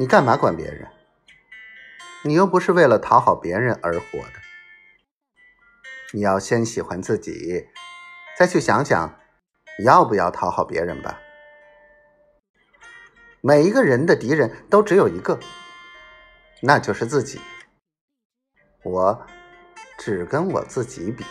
你干嘛管别人？你又不是为了讨好别人而活的。你要先喜欢自己再去想想要不要讨好别人吧。每一个人的敌人都只有一个那就是自己。我只跟我自己比。